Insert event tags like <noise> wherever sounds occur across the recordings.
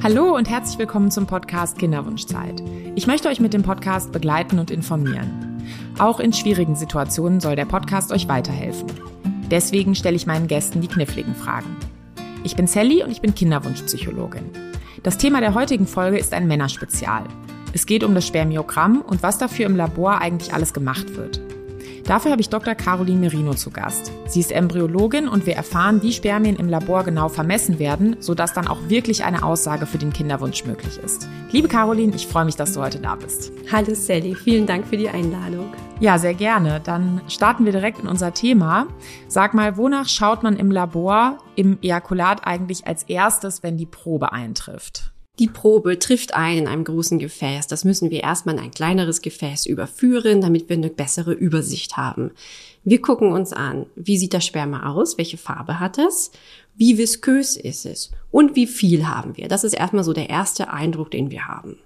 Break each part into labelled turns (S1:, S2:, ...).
S1: Hallo und herzlich willkommen zum Podcast Kinderwunschzeit. Ich möchte euch mit dem Podcast begleiten und informieren. Auch in schwierigen Situationen soll der Podcast euch weiterhelfen. Deswegen stelle ich meinen Gästen die kniffligen Fragen. Ich bin Sally und ich bin Kinderwunschpsychologin. Das Thema der heutigen Folge ist ein Männerspezial. Es geht um das Spermiogramm und was dafür im Labor eigentlich alles gemacht wird. Dafür habe ich Dr. Caroline Merino zu Gast. Sie ist Embryologin und wir erfahren, wie Spermien im Labor genau vermessen werden, sodass dann auch wirklich eine Aussage für den Kinderwunsch möglich ist. Liebe Caroline, ich freue mich, dass du heute da bist.
S2: Hallo Sally, vielen Dank für die Einladung.
S1: Ja, sehr gerne. Dann starten wir direkt in unser Thema. Sag mal, wonach schaut man im Labor im Ejakulat eigentlich als erstes, wenn die Probe eintrifft?
S2: Die Probe trifft ein in einem großen Gefäß. Das müssen wir erstmal in ein kleineres Gefäß überführen, damit wir eine bessere Übersicht haben. Wir gucken uns an, wie sieht das Sperma aus, welche Farbe hat es, wie viskös ist es und wie viel haben wir. Das ist erstmal so der erste Eindruck, den wir haben.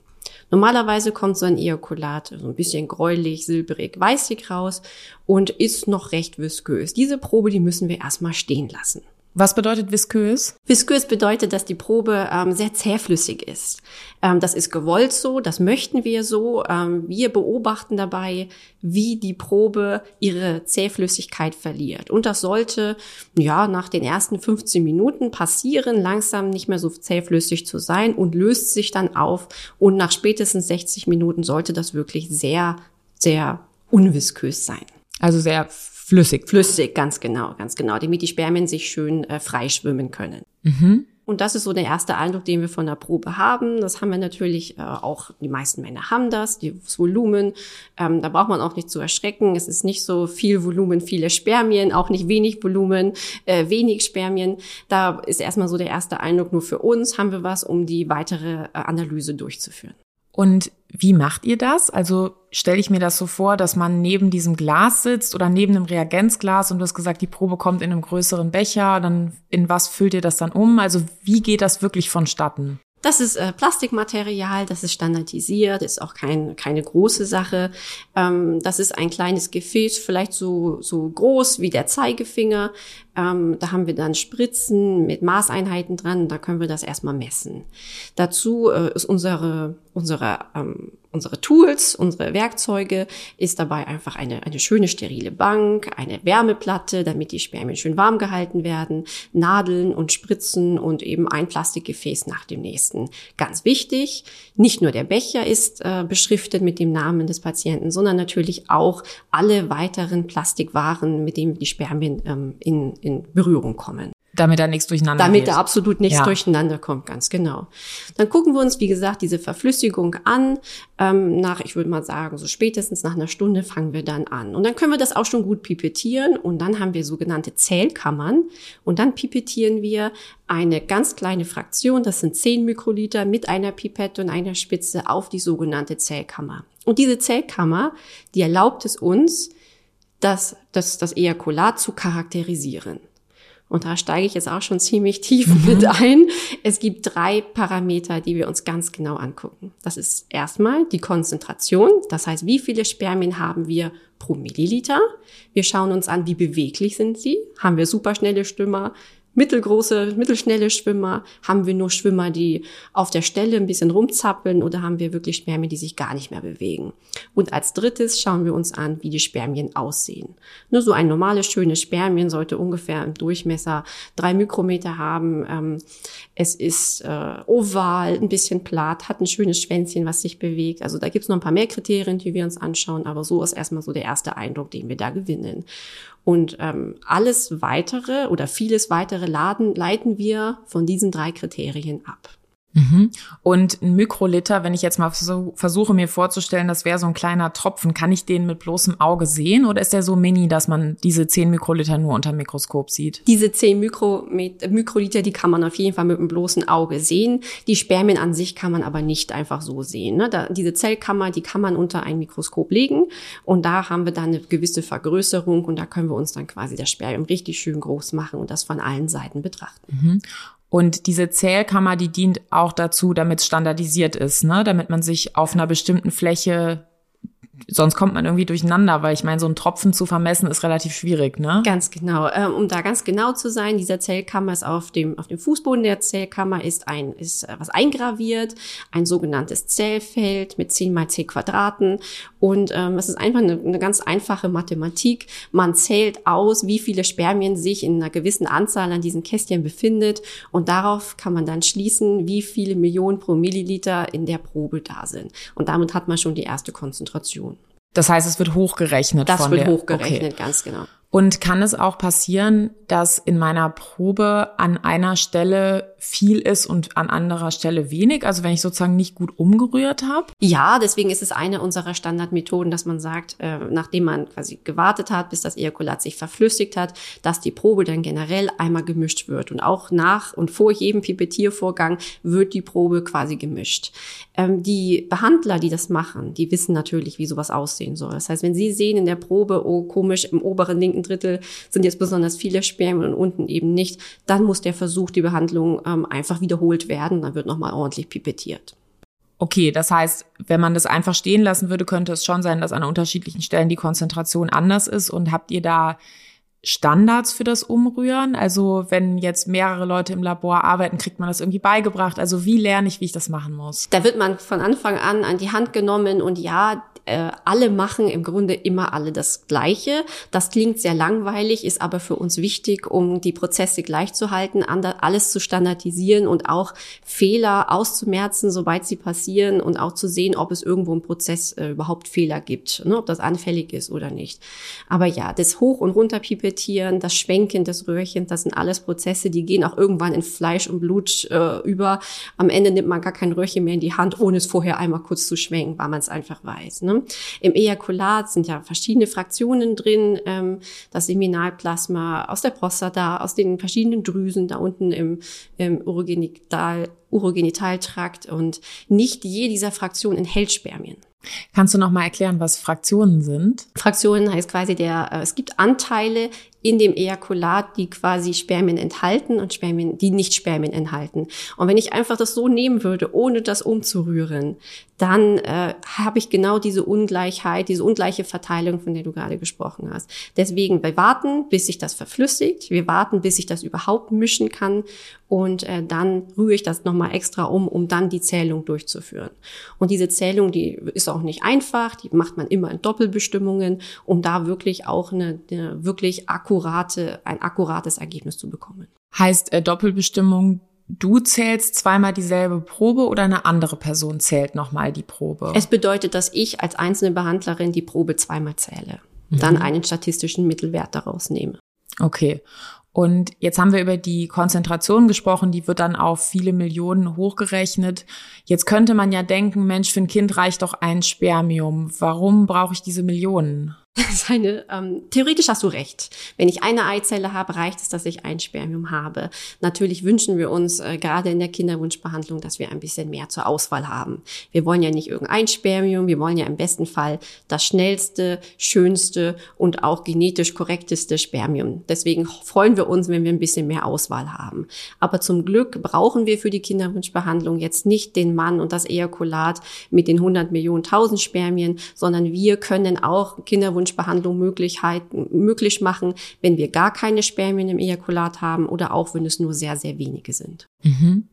S2: Normalerweise kommt so ein Ejakulat so ein bisschen gräulich, silbrig, weißig raus und ist noch recht viskös. Diese Probe, die müssen wir erstmal stehen lassen.
S1: Was bedeutet viskös?
S2: Viskös bedeutet, dass die Probe ähm, sehr zähflüssig ist. Ähm, das ist gewollt so, das möchten wir so. Ähm, wir beobachten dabei, wie die Probe ihre Zähflüssigkeit verliert. Und das sollte ja nach den ersten 15 Minuten passieren, langsam nicht mehr so zähflüssig zu sein und löst sich dann auf. Und nach spätestens 60 Minuten sollte das wirklich sehr, sehr unviskös sein.
S1: Also sehr Flüssig.
S2: Flüssig, ganz genau, ganz genau, damit die Spermien sich schön äh, frei schwimmen können. Mhm. Und das ist so der erste Eindruck, den wir von der Probe haben. Das haben wir natürlich äh, auch, die meisten Männer haben das, das Volumen. Ähm, da braucht man auch nicht zu erschrecken. Es ist nicht so viel Volumen, viele Spermien, auch nicht wenig Volumen, äh, wenig Spermien. Da ist erstmal so der erste Eindruck nur für uns, haben wir was, um die weitere äh, Analyse durchzuführen.
S1: Und wie macht ihr das? Also stelle ich mir das so vor, dass man neben diesem Glas sitzt oder neben einem Reagenzglas und du hast gesagt, die Probe kommt in einem größeren Becher, dann in was füllt ihr das dann um? Also wie geht das wirklich vonstatten?
S2: Das ist äh, Plastikmaterial, das ist standardisiert, ist auch kein, keine große Sache. Ähm, das ist ein kleines Gefäß, vielleicht so, so groß wie der Zeigefinger. Ähm, da haben wir dann Spritzen mit Maßeinheiten dran, da können wir das erstmal messen. Dazu äh, ist unsere, unsere ähm, unsere Tools, unsere Werkzeuge, ist dabei einfach eine, eine schöne sterile Bank, eine Wärmeplatte, damit die Spermien schön warm gehalten werden, Nadeln und Spritzen und eben ein Plastikgefäß nach dem nächsten. Ganz wichtig, nicht nur der Becher ist äh, beschriftet mit dem Namen des Patienten, sondern natürlich auch alle weiteren Plastikwaren, mit denen die Spermien ähm, in, in Berührung kommen.
S1: Damit da nichts durcheinander
S2: Damit geht. da absolut nichts ja. durcheinander kommt, ganz genau. Dann gucken wir uns, wie gesagt, diese Verflüssigung an. Ähm, nach, ich würde mal sagen, so spätestens nach einer Stunde fangen wir dann an. Und dann können wir das auch schon gut pipettieren. Und dann haben wir sogenannte Zählkammern. Und dann pipettieren wir eine ganz kleine Fraktion, das sind 10 Mikroliter, mit einer Pipette und einer Spitze auf die sogenannte Zählkammer. Und diese Zählkammer, die erlaubt es uns, das, das, das Ejakulat zu charakterisieren. Und da steige ich jetzt auch schon ziemlich tief mhm. mit ein. Es gibt drei Parameter, die wir uns ganz genau angucken. Das ist erstmal die Konzentration. Das heißt, wie viele Spermien haben wir pro Milliliter? Wir schauen uns an, wie beweglich sind sie? Haben wir superschnelle Stümmer? Mittelgroße, mittelschnelle Schwimmer? Haben wir nur Schwimmer, die auf der Stelle ein bisschen rumzappeln oder haben wir wirklich Spermien, die sich gar nicht mehr bewegen? Und als drittes schauen wir uns an, wie die Spermien aussehen. Nur so ein normales, schönes Spermien sollte ungefähr im Durchmesser drei Mikrometer haben. Ähm, es ist äh, oval, ein bisschen platt, hat ein schönes Schwänzchen, was sich bewegt. Also da gibt's noch ein paar mehr Kriterien, die wir uns anschauen, aber so ist erstmal so der erste Eindruck, den wir da gewinnen. Und ähm, alles weitere oder vieles weitere laden, leiten wir von diesen drei Kriterien ab.
S1: Mhm. Und ein Mikroliter, wenn ich jetzt mal versuche mir vorzustellen, das wäre so ein kleiner Tropfen, kann ich den mit bloßem Auge sehen oder ist der so mini, dass man diese 10 Mikroliter nur unter dem Mikroskop sieht?
S2: Diese 10 Mikro, Mikroliter, die kann man auf jeden Fall mit dem bloßen Auge sehen. Die Spermien an sich kann man aber nicht einfach so sehen. Ne? Da, diese Zellkammer, die kann man unter ein Mikroskop legen und da haben wir dann eine gewisse Vergrößerung und da können wir uns dann quasi das Spermium richtig schön groß machen und das von allen Seiten betrachten.
S1: Mhm. Und diese Zählkammer, die dient auch dazu, damit es standardisiert ist, ne? damit man sich auf einer bestimmten Fläche sonst kommt man irgendwie durcheinander, weil ich meine, so ein Tropfen zu vermessen ist relativ schwierig, ne?
S2: Ganz genau. Ähm, um da ganz genau zu sein, dieser Zellkammer ist auf dem, auf dem Fußboden der Zellkammer ist ein, ist äh, was eingraviert, ein sogenanntes Zellfeld mit 10 mal 10 Quadraten. Und ähm, es ist einfach eine, eine ganz einfache Mathematik. Man zählt aus, wie viele Spermien sich in einer gewissen Anzahl an diesen Kästchen befindet. Und darauf kann man dann schließen, wie viele Millionen pro Milliliter in der Probe da sind. Und damit hat man schon die erste Konzentration.
S1: Das heißt, es wird hochgerechnet.
S2: Das wird
S1: der,
S2: hochgerechnet,
S1: okay.
S2: ganz genau.
S1: Und kann es auch passieren, dass in meiner Probe an einer Stelle viel ist und an anderer Stelle wenig? Also wenn ich sozusagen nicht gut umgerührt habe?
S2: Ja, deswegen ist es eine unserer Standardmethoden, dass man sagt, äh, nachdem man quasi gewartet hat, bis das Ejakulat sich verflüssigt hat, dass die Probe dann generell einmal gemischt wird. Und auch nach und vor jedem Pipettiervorgang wird die Probe quasi gemischt. Ähm, die Behandler, die das machen, die wissen natürlich, wie sowas aussehen soll. Das heißt, wenn sie sehen in der Probe, oh komisch, im oberen linken Drittel sind jetzt besonders viele Spermien und unten eben nicht, dann muss der Versuch, die Behandlung ähm, einfach wiederholt werden. Dann wird nochmal ordentlich pipettiert.
S1: Okay, das heißt, wenn man das einfach stehen lassen würde, könnte es schon sein, dass an unterschiedlichen Stellen die Konzentration anders ist. Und habt ihr da Standards für das Umrühren? Also wenn jetzt mehrere Leute im Labor arbeiten, kriegt man das irgendwie beigebracht? Also wie lerne ich, wie ich das machen muss?
S2: Da wird man von Anfang an an die Hand genommen und ja, äh, alle machen im Grunde immer alle das Gleiche. Das klingt sehr langweilig, ist aber für uns wichtig, um die Prozesse gleichzuhalten, alles zu standardisieren und auch Fehler auszumerzen, sobald sie passieren und auch zu sehen, ob es irgendwo im Prozess äh, überhaupt Fehler gibt, ne, ob das anfällig ist oder nicht. Aber ja, das Hoch- und Runterpipettieren, das Schwenken des Röhrchens, das sind alles Prozesse, die gehen auch irgendwann in Fleisch und Blut äh, über. Am Ende nimmt man gar kein Röhrchen mehr in die Hand, ohne es vorher einmal kurz zu schwenken, weil man es einfach weiß. Ne? Ne? Im Ejakulat sind ja verschiedene Fraktionen drin, ähm, das Seminalplasma aus der Prostata, aus den verschiedenen Drüsen da unten im, im Urogenital, Urogenitaltrakt und nicht jede dieser Fraktionen enthält Spermien.
S1: Kannst du noch mal erklären, was Fraktionen sind?
S2: Fraktionen heißt quasi der, äh, es gibt Anteile in dem Ejakulat, die quasi Spermien enthalten und Spermien, die nicht Spermien enthalten. Und wenn ich einfach das so nehmen würde, ohne das umzurühren, dann äh, habe ich genau diese Ungleichheit, diese ungleiche Verteilung, von der du gerade gesprochen hast. Deswegen, wir warten, bis sich das verflüssigt. Wir warten, bis ich das überhaupt mischen kann. Und äh, dann rühre ich das nochmal extra um, um dann die Zählung durchzuführen. Und diese Zählung, die ist auch nicht einfach. Die macht man immer in Doppelbestimmungen, um da wirklich auch eine, eine wirklich akkurate, ein akkurates Ergebnis zu bekommen.
S1: Heißt äh, Doppelbestimmung, du zählst zweimal dieselbe Probe oder eine andere Person zählt nochmal die Probe?
S2: Es bedeutet, dass ich als einzelne Behandlerin die Probe zweimal zähle, mhm. dann einen statistischen Mittelwert daraus nehme.
S1: Okay. Und jetzt haben wir über die Konzentration gesprochen, die wird dann auf viele Millionen hochgerechnet. Jetzt könnte man ja denken, Mensch, für ein Kind reicht doch ein Spermium. Warum brauche ich diese Millionen? <laughs>
S2: Seine, ähm, theoretisch hast du recht. Wenn ich eine Eizelle habe, reicht es, dass ich ein Spermium habe. Natürlich wünschen wir uns äh, gerade in der Kinderwunschbehandlung, dass wir ein bisschen mehr zur Auswahl haben. Wir wollen ja nicht irgendein Spermium, wir wollen ja im besten Fall das schnellste, schönste und auch genetisch korrekteste Spermium. Deswegen freuen wir uns, wenn wir ein bisschen mehr Auswahl haben. Aber zum Glück brauchen wir für die Kinderwunschbehandlung jetzt nicht den Mann und das Ejakulat mit den 100 Millionen tausend Spermien, sondern wir können auch Kinderwunsch Kinderwunschbehandlung Möglichkeiten, möglich machen, wenn wir gar keine Spermien im Ejakulat haben oder auch wenn es nur sehr, sehr wenige sind.
S1: Mhm.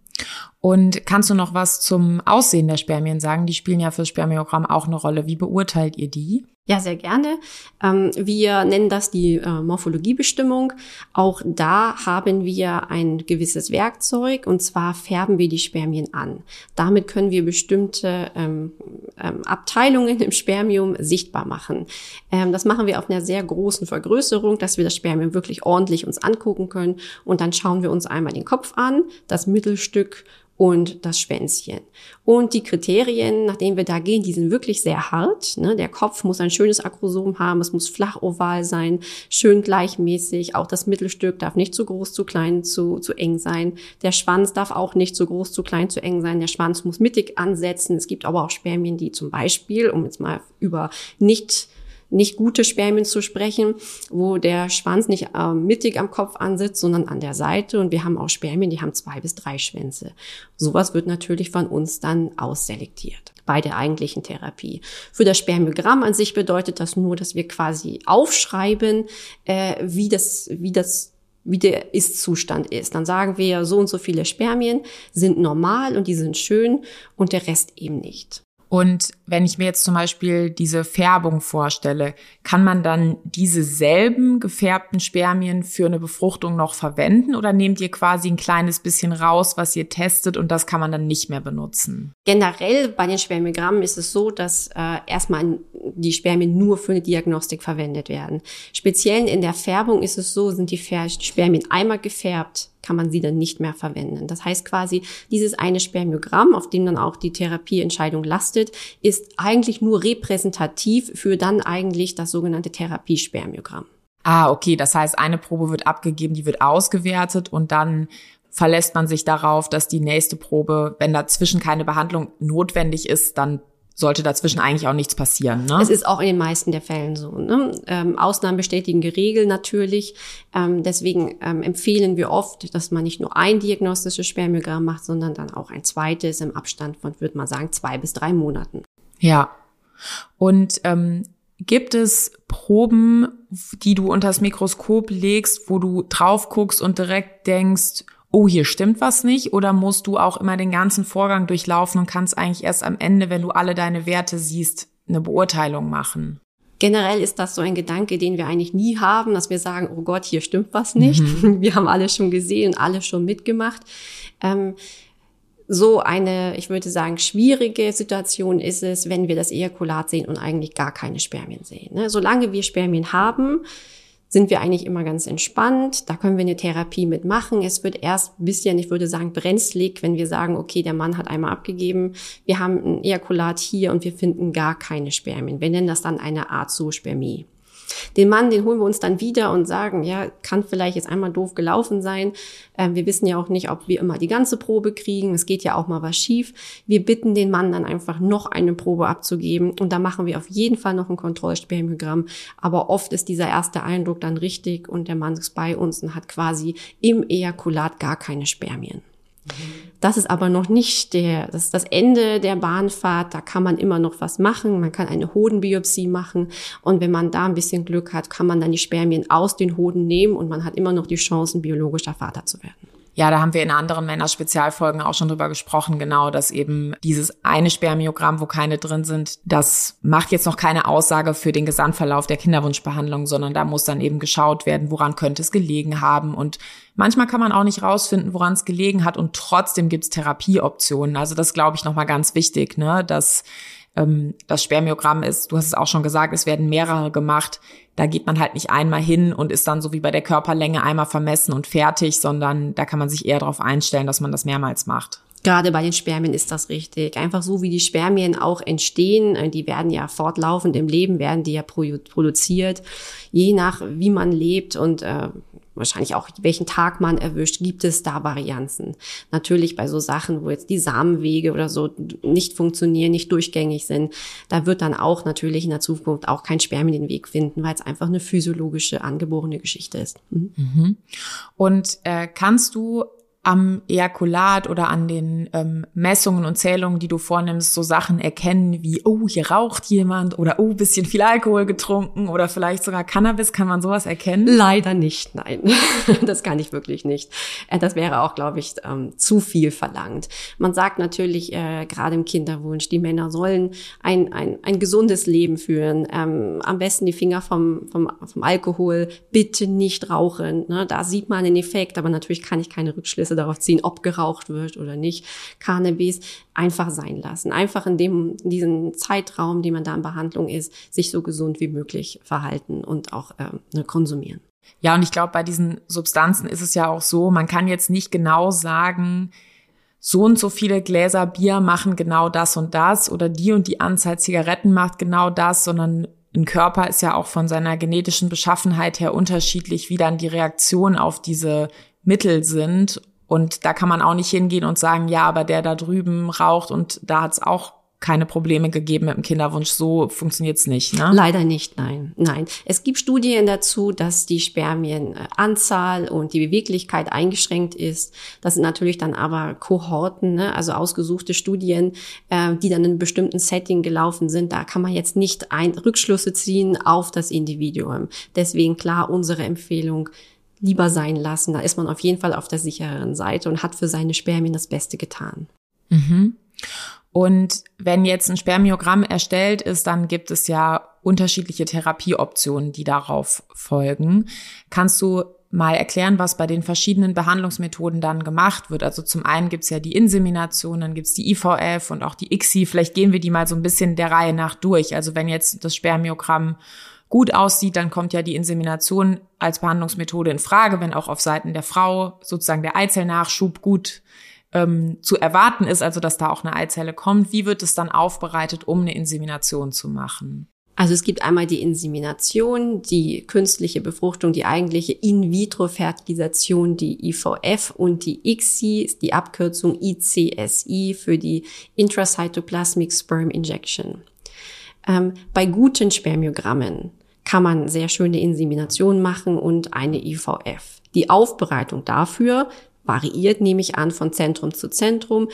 S1: Und kannst du noch was zum Aussehen der Spermien sagen? Die spielen ja fürs Spermiogramm auch eine Rolle. Wie beurteilt ihr die?
S2: Ja, sehr gerne. Ähm, wir nennen das die äh, Morphologiebestimmung. Auch da haben wir ein gewisses Werkzeug und zwar färben wir die Spermien an. Damit können wir bestimmte ähm, ähm, Abteilungen im Spermium sichtbar machen. das machen wir auf einer sehr großen Vergrößerung, dass wir das Spermium wirklich ordentlich uns angucken können und dann schauen wir uns einmal den Kopf an, das Mittelstück und das Schwänzchen. Und die Kriterien, nach denen wir da gehen, die sind wirklich sehr hart. Ne? Der Kopf muss ein schönes Akrosom haben, es muss flach oval sein, schön gleichmäßig. Auch das Mittelstück darf nicht zu groß, zu klein, zu, zu eng sein. Der Schwanz darf auch nicht zu groß, zu klein, zu eng sein. Der Schwanz muss mittig ansetzen. Es gibt aber auch Spermien, die zum Beispiel, um jetzt mal über nicht nicht gute Spermien zu sprechen, wo der Schwanz nicht äh, mittig am Kopf ansitzt, sondern an der Seite. Und wir haben auch Spermien, die haben zwei bis drei Schwänze. Sowas wird natürlich von uns dann ausselektiert bei der eigentlichen Therapie. Für das Spermiogramm an sich bedeutet das nur, dass wir quasi aufschreiben, äh, wie das, wie das wie der Ist-Zustand ist. Dann sagen wir, so und so viele Spermien sind normal und die sind schön und der Rest eben nicht.
S1: Und wenn ich mir jetzt zum Beispiel diese Färbung vorstelle, kann man dann diese selben gefärbten Spermien für eine Befruchtung noch verwenden oder nehmt ihr quasi ein kleines bisschen raus, was ihr testet und das kann man dann nicht mehr benutzen?
S2: Generell bei den Spermiogrammen ist es so, dass äh, erstmal die Spermien nur für eine Diagnostik verwendet werden. Speziell in der Färbung ist es so, sind die Spermien einmal gefärbt, kann man sie dann nicht mehr verwenden. Das heißt quasi, dieses eine Spermiogramm, auf dem dann auch die Therapieentscheidung lastet, ist eigentlich nur repräsentativ für dann eigentlich das sogenannte Therapiespermiogramm.
S1: Ah, okay. Das heißt, eine Probe wird abgegeben, die wird ausgewertet und dann verlässt man sich darauf, dass die nächste Probe, wenn dazwischen keine Behandlung notwendig ist, dann sollte dazwischen eigentlich auch nichts passieren. Ne?
S2: Es ist auch in den meisten der Fällen so. Ne? Ähm, Ausnahmen bestätigen die Regel natürlich. Ähm, deswegen ähm, empfehlen wir oft, dass man nicht nur ein diagnostisches Spermiogramm macht, sondern dann auch ein zweites im Abstand von, würde man sagen, zwei bis drei Monaten.
S1: Ja. Und ähm, gibt es Proben, die du unter das Mikroskop legst, wo du drauf guckst und direkt denkst, oh, hier stimmt was nicht? Oder musst du auch immer den ganzen Vorgang durchlaufen und kannst eigentlich erst am Ende, wenn du alle deine Werte siehst, eine Beurteilung machen?
S2: Generell ist das so ein Gedanke, den wir eigentlich nie haben, dass wir sagen, oh Gott, hier stimmt was nicht. Mhm. <laughs> Wir haben alles schon gesehen, alles schon mitgemacht. Ähm, so eine, ich würde sagen, schwierige Situation ist es, wenn wir das Ejakulat sehen und eigentlich gar keine Spermien sehen. Ne? Solange wir Spermien haben, sind wir eigentlich immer ganz entspannt. Da können wir eine Therapie mitmachen. Es wird erst ein bisschen, ich würde sagen, brenzlig, wenn wir sagen, okay, der Mann hat einmal abgegeben, wir haben ein Ejakulat hier und wir finden gar keine Spermien. Wir nennen das dann eine Azospermie. Den Mann, den holen wir uns dann wieder und sagen, ja, kann vielleicht jetzt einmal doof gelaufen sein. Ähm, wir wissen ja auch nicht, ob wir immer die ganze Probe kriegen. Es geht ja auch mal was schief. Wir bitten den Mann dann einfach noch eine Probe abzugeben und da machen wir auf jeden Fall noch ein Kontrollspermiogramm. Aber oft ist dieser erste Eindruck dann richtig und der Mann ist bei uns und hat quasi im Ejakulat gar keine Spermien. Das ist aber noch nicht der, das ist das Ende der Bahnfahrt. Da kann man immer noch was machen. Man kann eine Hodenbiopsie machen. Und wenn man da ein bisschen Glück hat, kann man dann die Spermien aus den Hoden nehmen und man hat immer noch die Chancen, biologischer Vater zu werden.
S1: Ja, da haben wir in anderen Männer-Spezialfolgen auch schon drüber gesprochen, genau, dass eben dieses eine Spermiogramm, wo keine drin sind, das macht jetzt noch keine Aussage für den Gesamtverlauf der Kinderwunschbehandlung, sondern da muss dann eben geschaut werden, woran könnte es gelegen haben. Und manchmal kann man auch nicht rausfinden, woran es gelegen hat und trotzdem gibt's Therapieoptionen. Also das glaube ich nochmal ganz wichtig, ne, dass das Spermiogramm ist, du hast es auch schon gesagt, es werden mehrere gemacht. Da geht man halt nicht einmal hin und ist dann so wie bei der Körperlänge einmal vermessen und fertig, sondern da kann man sich eher darauf einstellen, dass man das mehrmals macht.
S2: Gerade bei den Spermien ist das richtig. Einfach so wie die Spermien auch entstehen, äh, die werden ja fortlaufend im Leben, werden die ja produziert. Je nach wie man lebt und äh, wahrscheinlich auch welchen Tag man erwischt, gibt es da Varianzen. Natürlich bei so Sachen, wo jetzt die Samenwege oder so nicht funktionieren, nicht durchgängig sind, da wird dann auch natürlich in der Zukunft auch kein Spermien den Weg finden, weil es einfach eine physiologische, angeborene Geschichte ist.
S1: Mhm. Mhm. Und äh, kannst du am Ejakulat oder an den ähm, Messungen und Zählungen, die du vornimmst, so Sachen erkennen wie, oh, hier raucht jemand oder oh, bisschen viel Alkohol getrunken oder vielleicht sogar Cannabis? Kann man sowas erkennen?
S2: Leider nicht, nein. <laughs> das kann ich wirklich nicht. Äh, das wäre auch, glaube ich, ähm, zu viel verlangt. Man sagt natürlich, äh, gerade im Kinderwunsch, die Männer sollen ein, ein, ein gesundes Leben führen. Ähm, am besten die Finger vom, vom, vom Alkohol, bitte nicht rauchen. Ne? Da sieht man den Effekt, aber natürlich kann ich keine Rückschlüsse Rückschlüsse darauf ziehen, ob geraucht wird oder nicht. Cannabis einfach sein lassen. Einfach in dem, in diesem Zeitraum, den man da in Behandlung ist, sich so gesund wie möglich verhalten und auch äh, konsumieren.
S1: Ja, und ich glaube, bei diesen Substanzen ist es ja auch so, man kann jetzt nicht genau sagen, so und so viele Gläser Bier machen genau das und das oder die und die Anzahl Zigaretten macht genau das, sondern ein Körper ist ja auch von seiner genetischen Beschaffenheit her unterschiedlich, wie dann die Reaktion auf diese Mittel sind. Und da kann man auch nicht hingehen und sagen, ja, aber der da drüben raucht und da hat's auch keine Probleme gegeben mit dem Kinderwunsch. So funktioniert's nicht, ne?
S2: Leider nicht, nein. Nein. Es gibt Studien dazu, dass die Spermienanzahl und die Beweglichkeit eingeschränkt ist. Das sind natürlich dann aber Kohorten, ne? also ausgesuchte Studien, äh, die dann in einem bestimmten Setting gelaufen sind. Da kann man jetzt nicht ein Rückschlüsse ziehen auf das Individuum. Deswegen klar unsere Empfehlung, lieber sein lassen. Da ist man auf jeden Fall auf der sichereren Seite und hat für seine Spermien das Beste getan.
S1: Mhm. Und wenn jetzt ein Spermiogramm erstellt ist, dann gibt es ja unterschiedliche Therapieoptionen, die darauf folgen. Kannst du mal erklären, was bei den verschiedenen Behandlungsmethoden dann gemacht wird? Also zum einen gibt's ja die Insemination, dann gibt's die IVF und auch die ICSI. Vielleicht gehen wir die mal so ein bisschen der Reihe nach durch. Also wenn jetzt das Spermiogramm gut aussieht, dann kommt ja die Insemination als Behandlungsmethode in Frage, wenn auch auf Seiten der Frau sozusagen der Eizellnachschub gut ähm, zu erwarten ist, also dass da auch eine Eizelle kommt. Wie wird es dann aufbereitet, um eine Insemination zu machen?
S2: Also es gibt einmal die Insemination, die künstliche Befruchtung, die eigentliche In-vitro-Fertilisation, die IVF und die ICSI die Abkürzung ICSI für die Intracytoplasmic Sperm Injection. Ähm, bei guten Spermiogrammen kann man sehr schöne Insemination machen und eine IVF. Die Aufbereitung dafür variiert, nehme ich an, von Zentrum zu Zentrum.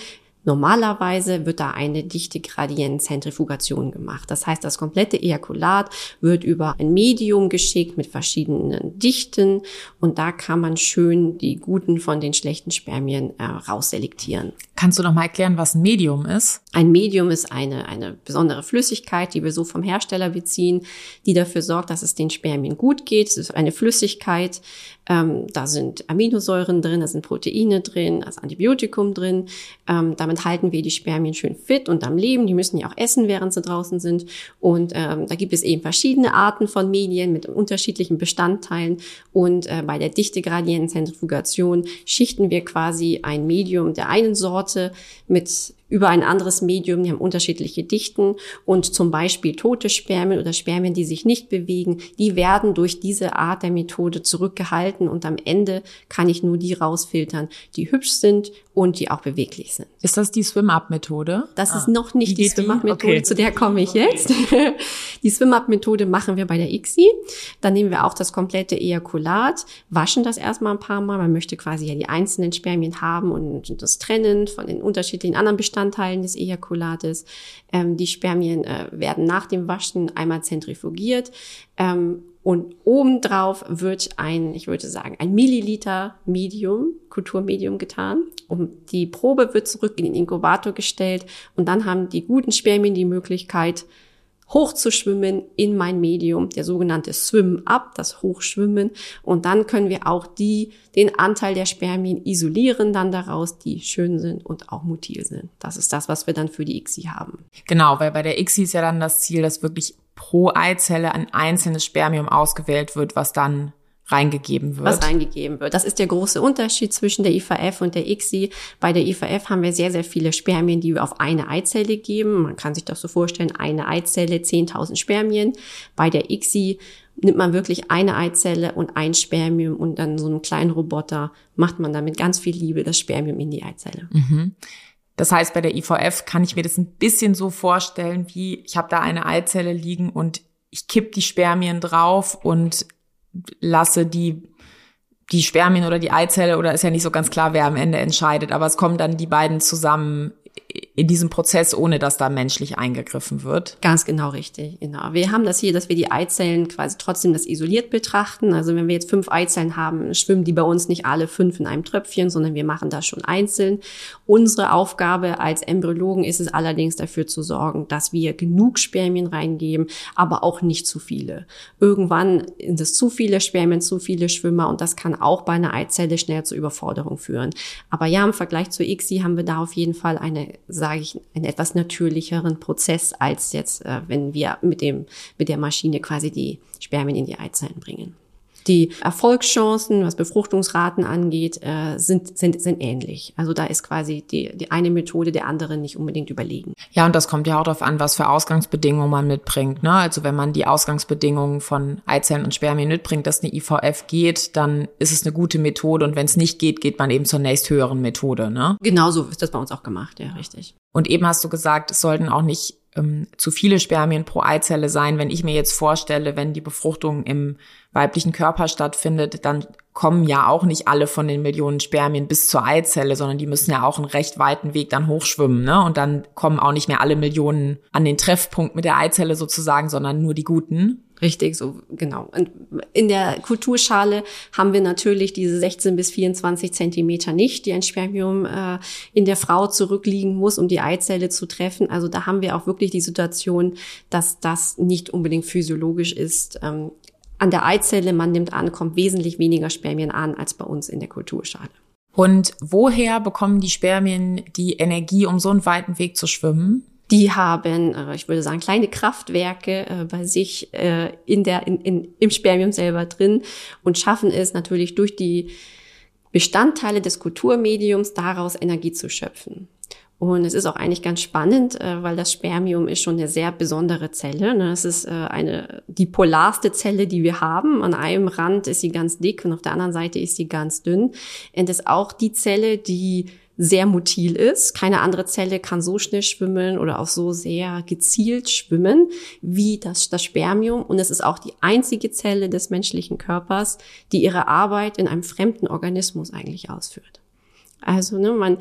S2: Normalerweise wird da eine dichte Gradientenzentrifugation gemacht. Das heißt, das komplette Ejakulat wird über ein Medium geschickt mit verschiedenen Dichten und da kann man schön die guten von den schlechten Spermien äh, rausselektieren.
S1: Kannst du noch mal erklären, was ein Medium ist?
S2: Ein Medium ist eine, eine besondere Flüssigkeit, die wir so vom Hersteller beziehen, die dafür sorgt, dass es den Spermien gut geht. Es ist eine Flüssigkeit, ähm, da sind Aminosäuren drin, da sind Proteine drin, da ist Antibiotikum drin. Ähm, damit halten wir die Spermien schön fit und am Leben. Die müssen ja auch essen, während sie draußen sind. Und ähm, da gibt es eben verschiedene Arten von Medien mit unterschiedlichen Bestandteilen. Und äh, bei der Dichtegradientenzentrifugation schichten wir quasi ein Medium der einen Sorte mit über ein anderes Medium, die haben unterschiedliche Dichten und zum Beispiel tote Spermien oder Spermien, die sich nicht bewegen, die werden durch diese Art der Methode zurückgehalten und am Ende kann ich nur die rausfiltern, die hübsch sind und die auch beweglich sind.
S1: Ist das die Swim-Up-Methode?
S2: Das ah. ist noch nicht die Swim-Up-Methode, okay. zu der komme ich jetzt. <laughs> die Swim-Up-Methode machen wir bei der ICSI. Dann nehmen wir auch das komplette Ejakulat, waschen das erstmal ein paar Mal. Man möchte quasi ja die einzelnen Spermien haben und das trennen von den unterschiedlichen anderen Bestandteilen Bestandteilen des Ejakulates. Ähm, die Spermien äh, werden nach dem Waschen einmal zentrifugiert ähm, und obendrauf wird ein, ich würde sagen, ein Milliliter Medium, Kulturmedium getan. Und die Probe wird zurück in den Inkubator gestellt und dann haben die guten Spermien die Möglichkeit, hochzuschwimmen in mein Medium, der sogenannte Swim-Up, das Hochschwimmen. Und dann können wir auch die, den Anteil der Spermien isolieren dann daraus, die schön sind und auch motil sind. Das ist das, was wir dann für die ICSI haben.
S1: Genau, weil bei der ICSI ist ja dann das Ziel, dass wirklich pro Eizelle ein einzelnes Spermium ausgewählt wird, was dann reingegeben wird.
S2: Was reingegeben wird. Das ist der große Unterschied zwischen der IVF und der ICSI. Bei der IVF haben wir sehr, sehr viele Spermien, die wir auf eine Eizelle geben. Man kann sich das so vorstellen, eine Eizelle, 10.000 Spermien. Bei der ICSI nimmt man wirklich eine Eizelle und ein Spermium und dann so einen kleinen Roboter macht man damit ganz viel Liebe das Spermium in die Eizelle.
S1: Mhm. Das heißt, bei der IVF kann ich mir das ein bisschen so vorstellen, wie ich habe da eine Eizelle liegen und ich kipp die Spermien drauf und lasse die die Spermien oder die Eizelle oder ist ja nicht so ganz klar, wer am Ende entscheidet, aber es kommen dann die beiden zusammen in diesem Prozess, ohne dass da menschlich eingegriffen wird.
S2: Ganz genau richtig, genau. Wir haben das hier, dass wir die Eizellen quasi trotzdem das isoliert betrachten. Also wenn wir jetzt fünf Eizellen haben, schwimmen die bei uns nicht alle fünf in einem Tröpfchen, sondern wir machen das schon einzeln. Unsere Aufgabe als Embryologen ist es allerdings dafür zu sorgen, dass wir genug Spermien reingeben, aber auch nicht zu viele. Irgendwann sind es zu viele Spermien, zu viele Schwimmer und das kann auch bei einer Eizelle schnell zur Überforderung führen. Aber ja, im Vergleich zur ICSI haben wir da auf jeden Fall eine sage ich, einen etwas natürlicheren Prozess als jetzt, äh, wenn wir mit dem, mit der Maschine quasi die Spermien in die Eizellen bringen. Die Erfolgschancen, was Befruchtungsraten angeht, äh, sind, sind, sind ähnlich. Also da ist quasi die, die eine Methode der anderen nicht unbedingt überlegen.
S1: Ja, und das kommt ja auch darauf an, was für Ausgangsbedingungen man mitbringt. Ne? Also wenn man die Ausgangsbedingungen von Eizellen und Spermien mitbringt, dass eine IVF geht, dann ist es eine gute Methode. Und wenn es nicht geht, geht man eben zur nächsthöheren Methode. Ne?
S2: Genauso ist das bei uns auch gemacht, ja, richtig.
S1: Und eben hast du gesagt, es sollten auch nicht ähm, zu viele Spermien pro Eizelle sein. Wenn ich mir jetzt vorstelle, wenn die Befruchtung im weiblichen Körper stattfindet, dann kommen ja auch nicht alle von den Millionen Spermien bis zur Eizelle, sondern die müssen ja auch einen recht weiten Weg dann hochschwimmen. Ne? Und dann kommen auch nicht mehr alle Millionen an den Treffpunkt mit der Eizelle sozusagen, sondern nur die guten.
S2: Richtig, so genau. Und in der Kulturschale haben wir natürlich diese 16 bis 24 Zentimeter nicht, die ein Spermium äh, in der Frau zurückliegen muss, um die Eizelle zu treffen. Also da haben wir auch wirklich die Situation, dass das nicht unbedingt physiologisch ist. Ähm, an der Eizelle, man nimmt an, kommt wesentlich weniger Spermien an als bei uns in der Kulturschale.
S1: Und woher bekommen die Spermien die Energie, um so einen weiten Weg zu schwimmen?
S2: Die haben, äh, ich würde sagen, kleine Kraftwerke äh, bei sich äh, in der, in, in, im Spermium selber drin und schaffen es natürlich durch die Bestandteile des Kulturmediums daraus Energie zu schöpfen. Und es ist auch eigentlich ganz spannend, weil das Spermium ist schon eine sehr besondere Zelle. Ne? Es ist eine, die polarste Zelle, die wir haben. An einem Rand ist sie ganz dick und auf der anderen Seite ist sie ganz dünn. Und es ist auch die Zelle, die sehr motil ist. Keine andere Zelle kann so schnell schwimmen oder auch so sehr gezielt schwimmen wie das, das Spermium. Und es ist auch die einzige Zelle des menschlichen Körpers, die ihre Arbeit in einem fremden Organismus eigentlich ausführt. Also, ne, man,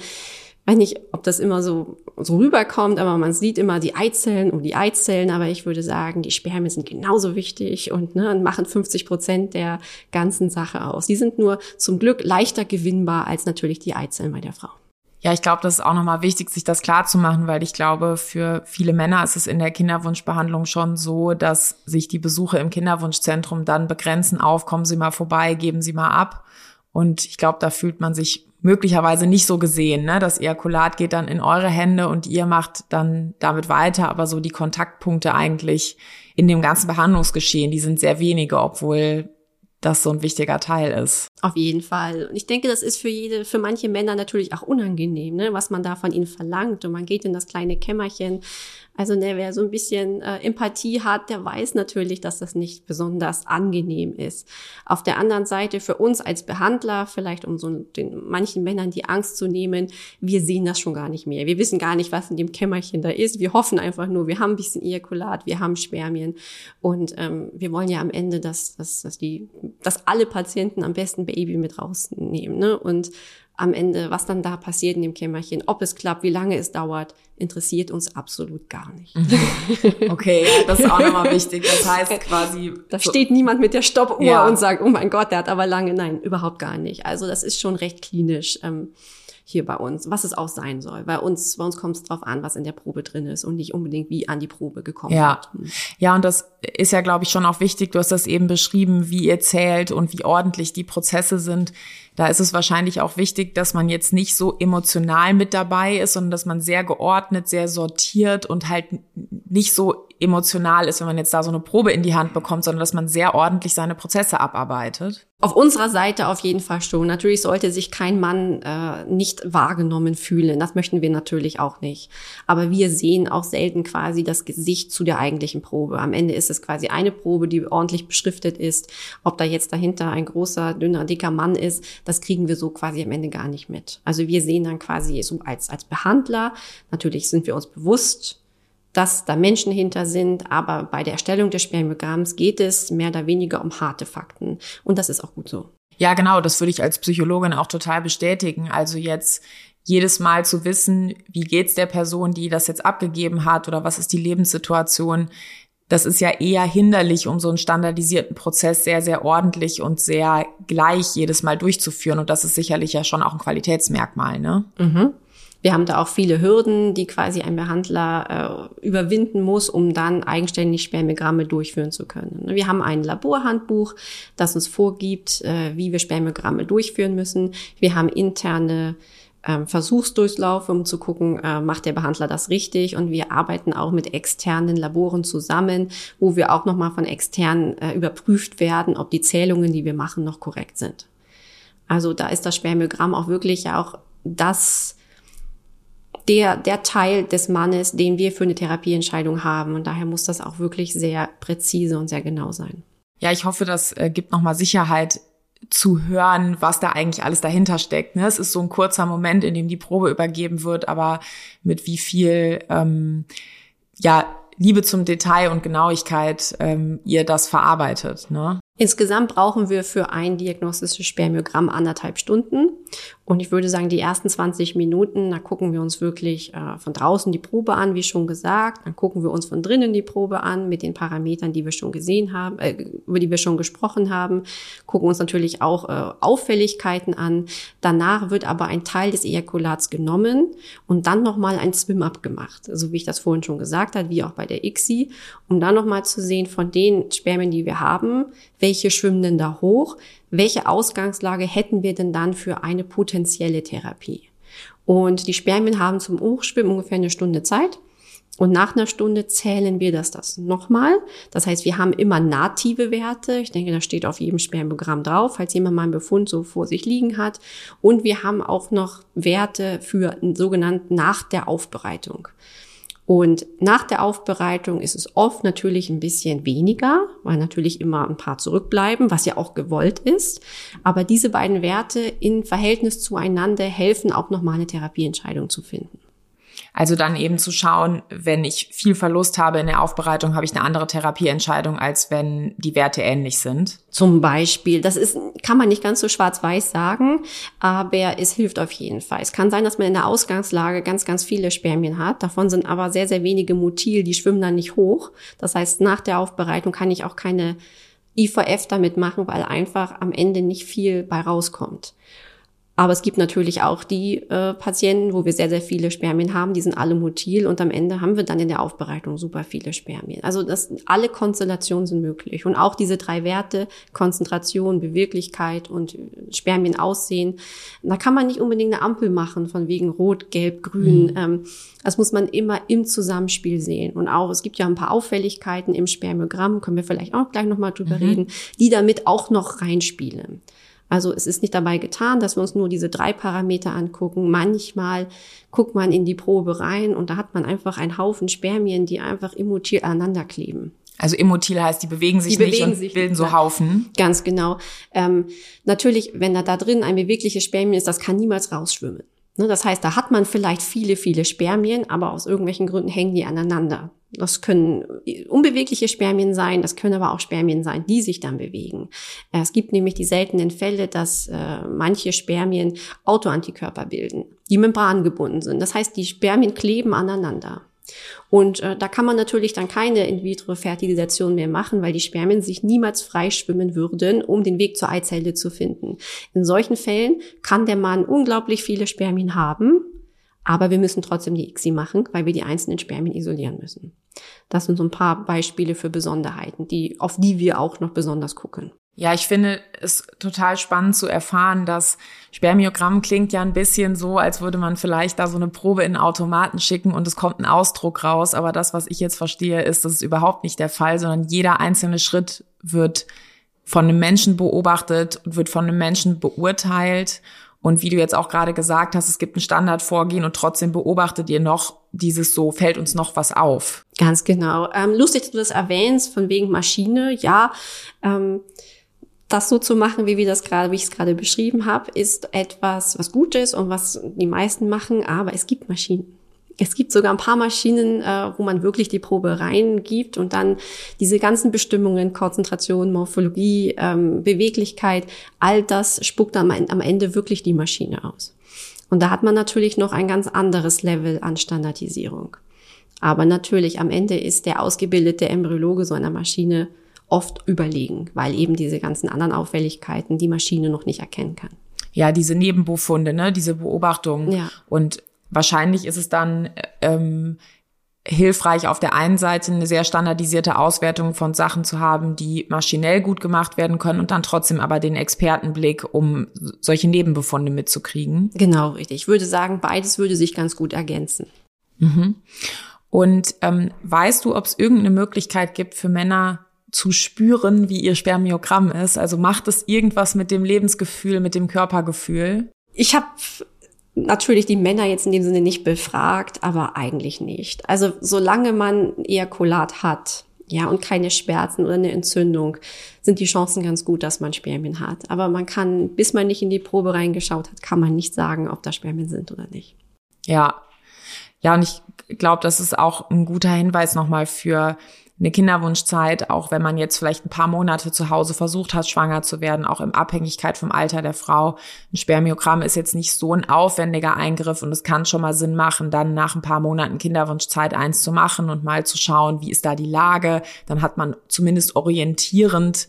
S2: weiß nicht, ob das immer so, so rüberkommt, aber man sieht immer die Eizellen und die Eizellen, aber ich würde sagen, die Spermien sind genauso wichtig und ne, machen 50 Prozent der ganzen Sache aus. Die sind nur zum Glück leichter gewinnbar als natürlich die Eizellen bei der Frau.
S1: Ja, ich glaube, das ist auch nochmal wichtig, sich das klar zu machen, weil ich glaube, für viele Männer ist es in der Kinderwunschbehandlung schon so, dass sich die Besuche im Kinderwunschzentrum dann begrenzen auf, kommen Sie mal vorbei, geben Sie mal ab. Und ich glaube, da fühlt man sich möglicherweise nicht so gesehen, ne? Das Ejakulat geht dann in eure Hände und ihr macht dann damit weiter, aber so die Kontaktpunkte eigentlich in dem ganzen Behandlungsgeschehen, die sind sehr wenige, obwohl das so ein wichtiger Teil ist.
S2: Auf jeden Fall. Und ich denke, das ist für jede, für manche Männer natürlich auch unangenehm, ne, was man da von ihnen verlangt. Und man geht in das kleine Kämmerchen also ne, wer so ein bisschen äh, Empathie hat, der weiß natürlich, dass das nicht besonders angenehm ist. Auf der anderen Seite für uns als Behandler, vielleicht um so den manchen Männern die Angst zu nehmen, wir sehen das schon gar nicht mehr. Wir wissen gar nicht, was in dem Kämmerchen da ist. Wir hoffen einfach nur, wir haben ein bisschen Ejakulat, wir haben Spermien und ähm, wir wollen ja am Ende, dass, dass, dass, die, dass alle Patienten am besten Baby mit rausnehmen. Ne? Und am Ende, was dann da passiert in dem Kämmerchen, ob es klappt, wie lange es dauert, interessiert uns absolut gar nicht. <laughs>
S1: Okay, das ist auch nochmal wichtig. Das heißt quasi.
S2: Da steht niemand mit der Stoppuhr ja. und sagt, oh mein Gott, der hat aber lange. Nein, überhaupt gar nicht. Also das ist schon recht klinisch. Ähm, hier bei uns, was es auch sein soll. Bei uns, bei uns kommt es drauf an, was in der Probe drin ist und nicht unbedingt, wie an die Probe gekommen
S1: ja. wird. Ja, und das ist ja, glaube ich, schon auch wichtig. Du hast das eben beschrieben, wie ihr zählt und wie ordentlich die Prozesse sind. Da ist es wahrscheinlich auch wichtig, dass man jetzt nicht so emotional mit dabei ist, sondern dass man sehr geordnet, sehr sortiert und halt nicht so emotional ist, wenn man jetzt da so eine Probe in die Hand bekommt, sondern dass man sehr ordentlich seine Prozesse abarbeitet.
S2: Auf unserer Seite auf jeden Fall schon. Natürlich sollte sich kein Mann äh, nicht wahrgenommen fühlen. Das möchten wir natürlich auch nicht. Aber wir sehen auch selten quasi das Gesicht zu der eigentlichen Probe. Am Ende ist es quasi eine Probe, die ordentlich beschriftet ist. Ob da jetzt dahinter ein großer, dünner, dicker Mann ist, das kriegen wir so quasi am Ende gar nicht mit. Also wir sehen dann quasi so als, als Behandler, natürlich sind wir uns bewusst, dass da Menschen hinter sind, aber bei der Erstellung des Spermiogramms geht es mehr oder weniger um harte Fakten. Und das ist auch gut so.
S1: Ja, genau, das würde ich als Psychologin auch total bestätigen. Also jetzt jedes Mal zu wissen, wie geht's der Person, die das jetzt abgegeben hat oder was ist die Lebenssituation, das ist ja eher hinderlich, um so einen standardisierten Prozess sehr, sehr ordentlich und sehr gleich jedes Mal durchzuführen. Und das ist sicherlich ja schon auch ein Qualitätsmerkmal, ne?
S2: Mhm. Wir haben da auch viele Hürden, die quasi ein Behandler äh, überwinden muss, um dann eigenständig Spermiogramme durchführen zu können. Wir haben ein Laborhandbuch, das uns vorgibt, äh, wie wir Spermiogramme durchführen müssen. Wir haben interne ähm, Versuchsdurchlaufe, um zu gucken, äh, macht der Behandler das richtig. Und wir arbeiten auch mit externen Laboren zusammen, wo wir auch nochmal von externen äh, überprüft werden, ob die Zählungen, die wir machen, noch korrekt sind. Also da ist das Spermiogramm auch wirklich auch das, der, der Teil des Mannes, den wir für eine Therapieentscheidung haben. Und daher muss das auch wirklich sehr präzise und sehr genau sein.
S1: Ja, ich hoffe, das äh, gibt nochmal Sicherheit zu hören, was da eigentlich alles dahinter steckt. Ne? Es ist so ein kurzer Moment, in dem die Probe übergeben wird, aber mit wie viel ähm, ja Liebe zum Detail und Genauigkeit ähm, ihr das verarbeitet. Ne?
S2: Insgesamt brauchen wir für ein diagnostisches Spermiogramm anderthalb Stunden. Und ich würde sagen, die ersten 20 Minuten, da gucken wir uns wirklich äh, von draußen die Probe an, wie schon gesagt. Dann gucken wir uns von drinnen die Probe an mit den Parametern, die wir schon gesehen haben, äh, über die wir schon gesprochen haben. Gucken uns natürlich auch äh, Auffälligkeiten an. Danach wird aber ein Teil des Ejakulats genommen und dann nochmal ein Swim-Up gemacht. Also wie ich das vorhin schon gesagt habe, wie auch bei der ICSI, um dann nochmal zu sehen von den Spermien, die wir haben, welche schwimmen denn da hoch, welche Ausgangslage hätten wir denn dann für eine potenzielle Therapie. Und die Spermien haben zum Hochschwimmen ungefähr eine Stunde Zeit. Und nach einer Stunde zählen wir das, das nochmal. Das heißt, wir haben immer native Werte. Ich denke, das steht auf jedem Spermiogramm drauf, falls jemand mal einen Befund so vor sich liegen hat. Und wir haben auch noch Werte für sogenannt nach der Aufbereitung. Und nach der Aufbereitung ist es oft natürlich ein bisschen weniger, weil natürlich immer ein paar zurückbleiben, was ja auch gewollt ist. Aber diese beiden Werte in Verhältnis zueinander helfen auch nochmal eine Therapieentscheidung zu finden.
S1: Also dann eben zu schauen, wenn ich viel Verlust habe in der Aufbereitung, habe ich eine andere Therapieentscheidung, als wenn die Werte ähnlich sind.
S2: Zum Beispiel, das ist, kann man nicht ganz so schwarz-weiß sagen, aber es hilft auf jeden Fall. Es kann sein, dass man in der Ausgangslage ganz, ganz viele Spermien hat. Davon sind aber sehr, sehr wenige motil, die schwimmen dann nicht hoch. Das heißt, nach der Aufbereitung kann ich auch keine IVF damit machen, weil einfach am Ende nicht viel bei rauskommt. Aber es gibt natürlich auch die äh, Patienten, wo wir sehr, sehr viele Spermien haben, die sind alle motil und am Ende haben wir dann in der Aufbereitung super viele Spermien. Also das, alle Konstellationen sind möglich. Und auch diese drei Werte, Konzentration, Beweglichkeit und Spermien aussehen, da kann man nicht unbedingt eine Ampel machen von wegen Rot, Gelb, Grün. Mhm. Ähm, das muss man immer im Zusammenspiel sehen. Und auch, es gibt ja ein paar Auffälligkeiten im Spermiogramm, können wir vielleicht auch gleich nochmal drüber mhm. reden, die damit auch noch reinspielen. Also es ist nicht dabei getan, dass wir uns nur diese drei Parameter angucken. Manchmal guckt man in die Probe rein und da hat man einfach einen Haufen Spermien, die einfach immotil aneinander kleben.
S1: Also immotil heißt, die bewegen sich die nicht bewegen und sich bilden so Haufen.
S2: Ganz genau. Ähm, natürlich, wenn da da drin ein bewegliches Spermien ist, das kann niemals rausschwimmen. Ne, das heißt, da hat man vielleicht viele, viele Spermien, aber aus irgendwelchen Gründen hängen die aneinander. Das können unbewegliche Spermien sein, das können aber auch Spermien sein, die sich dann bewegen. Es gibt nämlich die seltenen Fälle, dass äh, manche Spermien Autoantikörper bilden, die membrangebunden sind. Das heißt, die Spermien kleben aneinander. Und äh, da kann man natürlich dann keine In-vitro-Fertilisation mehr machen, weil die Spermien sich niemals freischwimmen würden, um den Weg zur Eizelle zu finden. In solchen Fällen kann der Mann unglaublich viele Spermien haben, aber wir müssen trotzdem die ICSI machen, weil wir die einzelnen Spermien isolieren müssen. Das sind so ein paar Beispiele für Besonderheiten, die, auf die wir auch noch besonders gucken.
S1: Ja, ich finde es total spannend zu erfahren, dass Spermiogramm klingt ja ein bisschen so, als würde man vielleicht da so eine Probe in einen Automaten schicken und es kommt ein Ausdruck raus. Aber das, was ich jetzt verstehe, ist, das ist überhaupt nicht der Fall, sondern jeder einzelne Schritt wird von einem Menschen beobachtet und wird von einem Menschen beurteilt. Und wie du jetzt auch gerade gesagt hast, es gibt ein Standardvorgehen und trotzdem beobachtet ihr noch dieses so, fällt uns noch was auf.
S2: Ganz genau. Ähm, lustig, dass du das erwähnst, von wegen Maschine. Ja, ähm, das so zu machen, wie wir das gerade, wie ich es gerade beschrieben habe, ist etwas, was gut ist und was die meisten machen, aber es gibt Maschinen. Es gibt sogar ein paar Maschinen, äh, wo man wirklich die Probe reingibt und dann diese ganzen Bestimmungen, Konzentration, Morphologie, ähm, Beweglichkeit, all das spuckt am, am Ende wirklich die Maschine aus. Und da hat man natürlich noch ein ganz anderes Level an Standardisierung. Aber natürlich am Ende ist der ausgebildete Embryologe so einer Maschine oft überlegen, weil eben diese ganzen anderen Auffälligkeiten die Maschine noch nicht erkennen kann.
S1: Ja, diese Nebenbefunde, ne, diese Beobachtungen. Ja. Und wahrscheinlich ist es dann ähm, hilfreich, auf der einen Seite eine sehr standardisierte Auswertung von Sachen zu haben, die maschinell gut gemacht werden können und dann trotzdem aber den Expertenblick, um solche Nebenbefunde mitzukriegen.
S2: Genau, richtig. Ich würde sagen, beides würde sich ganz gut ergänzen.
S1: Mhm. Und ähm, weißt du, ob es irgendeine Möglichkeit gibt für Männer zu spüren, wie ihr Spermiogramm ist? Also macht es irgendwas mit dem Lebensgefühl, mit dem Körpergefühl?
S2: Ich habe natürlich die Männer jetzt in dem Sinne nicht befragt, aber eigentlich nicht. Also solange man Ejakulat hat, ja, und keine Schmerzen oder eine Entzündung, sind die Chancen ganz gut, dass man Spermien hat. Aber man kann, bis man nicht in die Probe reingeschaut hat, kann man nicht sagen, ob da Spermien sind oder nicht.
S1: Ja. Ja, und ich glaube, das ist auch ein guter Hinweis nochmal für eine Kinderwunschzeit, auch wenn man jetzt vielleicht ein paar Monate zu Hause versucht hat, schwanger zu werden, auch in Abhängigkeit vom Alter der Frau. Ein Spermiogramm ist jetzt nicht so ein aufwendiger Eingriff und es kann schon mal Sinn machen, dann nach ein paar Monaten Kinderwunschzeit eins zu machen und mal zu schauen, wie ist da die Lage. Dann hat man zumindest orientierend